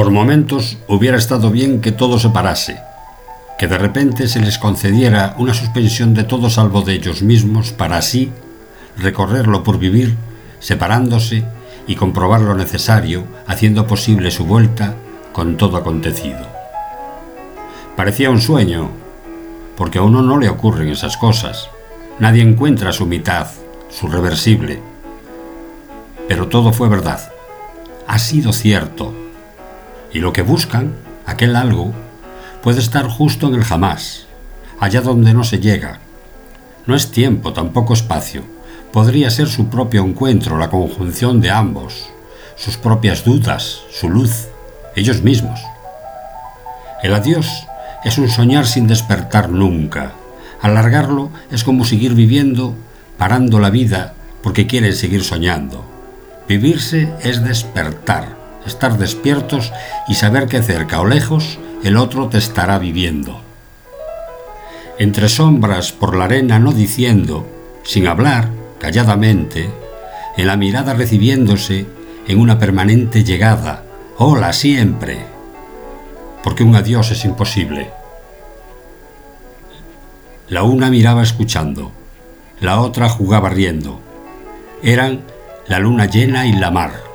Por momentos hubiera estado bien que todo se parase, que de repente se les concediera una suspensión de todo salvo de ellos mismos para así recorrerlo por vivir, separándose y comprobar lo necesario, haciendo posible su vuelta con todo acontecido. Parecía un sueño, porque a uno no le ocurren esas cosas. Nadie encuentra su mitad, su reversible. Pero todo fue verdad. Ha sido cierto. Y lo que buscan, aquel algo, puede estar justo en el jamás, allá donde no se llega. No es tiempo, tampoco espacio. Podría ser su propio encuentro, la conjunción de ambos, sus propias dudas, su luz, ellos mismos. El adiós es un soñar sin despertar nunca. Alargarlo es como seguir viviendo, parando la vida porque quieren seguir soñando. Vivirse es despertar, estar despiertos y saber que cerca o lejos el otro te estará viviendo. Entre sombras por la arena no diciendo, sin hablar, calladamente, en la mirada recibiéndose, en una permanente llegada, hola siempre, porque un adiós es imposible. La una miraba escuchando, la otra jugaba riendo. Eran la luna llena y la mar.